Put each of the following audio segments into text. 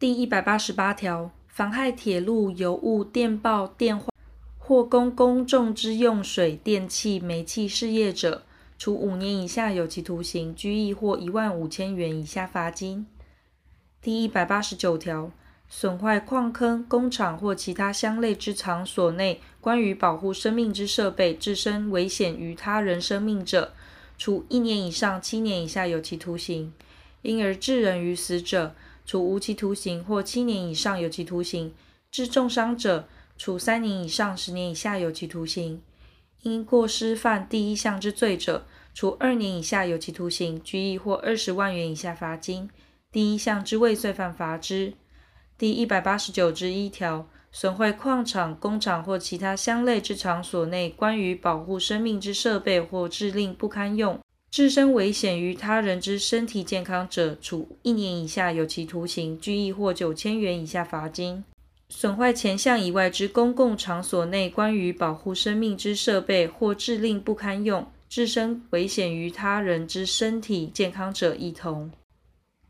第一百八十八条，妨害铁路、邮物、电报、电话或供公众之用水、电气、煤气事业者，处五年以下有期徒刑、拘役或一万五千元以下罚金。第一百八十九条，损坏矿坑、工厂或其他相类之场所内关于保护生命之设备，致生危险于他人生命者，处一年以上七年以下有期徒刑；因而致人于死者，处无期徒刑或七年以上有期徒刑；致重伤者，处三年以上十年以下有期徒刑；因过失犯第一项之罪者，处二年以下有期徒刑、拘役或二十万元以下罚金。第一项之未遂犯，罚之。第一百八十九之一条，损坏矿场、工厂或其他相类之场所内关于保护生命之设备，或致令不堪用，致生危险于他人之身体健康者，处一年以下有期徒刑、拘役或九千元以下罚金。损坏前项以外之公共场所内关于保护生命之设备，或致令不堪用，致生危险于他人之身体健康者，一同。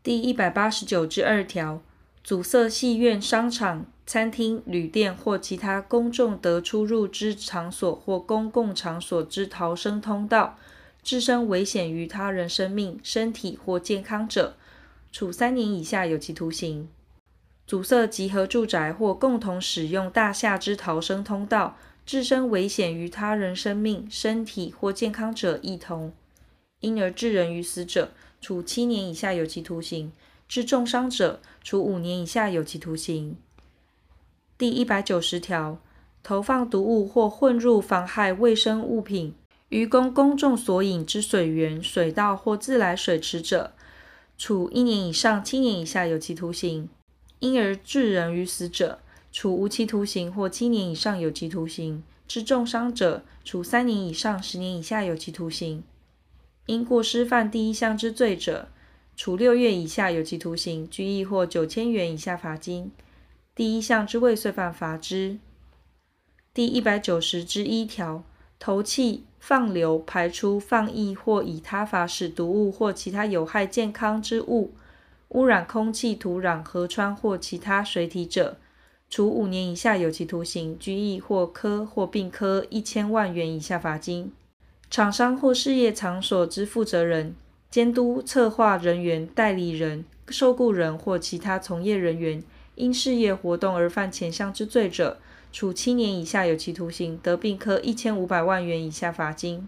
第一百八十九之二条，阻塞戏院、商场、餐厅、旅店或其他公众得出入之场所或公共场所之逃生通道，致生危险于他人生命、身体或健康者，处三年以下有期徒刑；阻塞集合住宅或共同使用大厦之逃生通道，致生危险于他人生命、身体或健康者，一同。因而致人于死者，处七年以下有期徒刑；致重伤者，处五年以下有期徒刑。第一百九十条，投放毒物或混入妨害卫生物品于供公众所饮之水源、水道或自来水池者，处一年以上七年以下有期徒刑。因而致人于死者，处无期徒刑或七年以上有期徒刑；致重伤者，处三年以上十年以下有期徒刑。因过失犯第一项之罪者，处六月以下有期徒刑、拘役或九千元以下罚金。第一项之未遂犯，罚之。第一百九十之一条，投弃、放流、排出、放逸或以他法使毒物或其他有害健康之物污染空气、土壤、河川或其他水体者，处五年以下有期徒刑、拘役或科或并科一千万元以下罚金。厂商或事业场所之负责人、监督策划人员、代理人、受雇人或其他从业人员，因事业活动而犯前项之罪者，处七年以下有期徒刑，得并科一千五百万元以下罚金。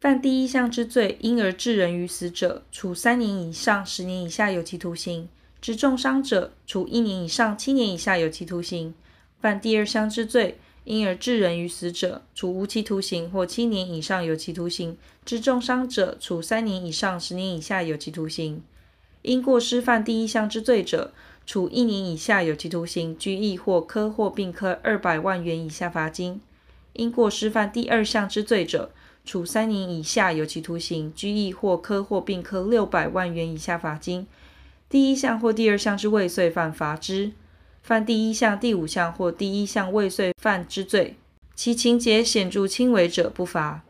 犯第一项之罪，因而致人于死者，处三年以上十年以下有期徒刑；致重伤者，处一年以上七年以下有期徒刑。犯第二项之罪，因而致人于死者，处无期徒刑或七年以上有期徒刑；致重伤者，处三年以上十年以下有期徒刑。因过失犯第一项之罪者，处一年以下有期徒刑、拘役或科或并科二百万元以下罚金；因过失犯第二项之罪者，处三年以下有期徒刑、拘役或科或并科六百万元以下罚金。第一项或第二项之未遂犯，罚之。犯第一项、第五项或第一项未遂犯之罪，其情节显著轻微者不罚。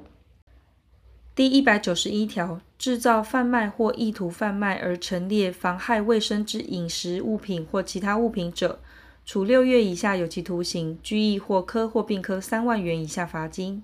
第一百九十一条，制造、贩卖或意图贩卖而陈列妨害卫生之饮食物品或其他物品者，处六月以下有期徒刑、拘役或科或并科三万元以下罚金。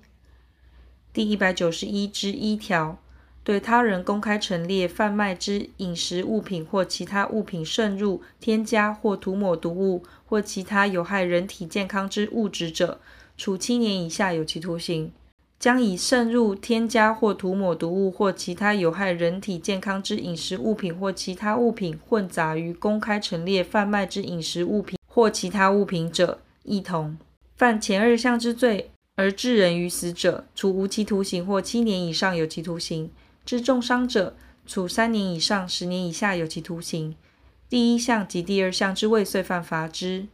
第一百九十一之一条。对他人公开陈列、贩卖之饮食物品或其他物品渗入、添加或涂抹毒物或其他有害人体健康之物质者，处七年以下有期徒刑；将以渗入、添加或涂抹毒物或其他有害人体健康之饮食物品或其他物品混杂于公开陈列、贩卖之饮食物品或其他物品者，一同。犯前二项之罪而致人于死者，处无期徒刑或七年以上有期徒刑。致重伤者，处三年以上十年以下有期徒刑。第一项及第二项之未遂犯，罚之。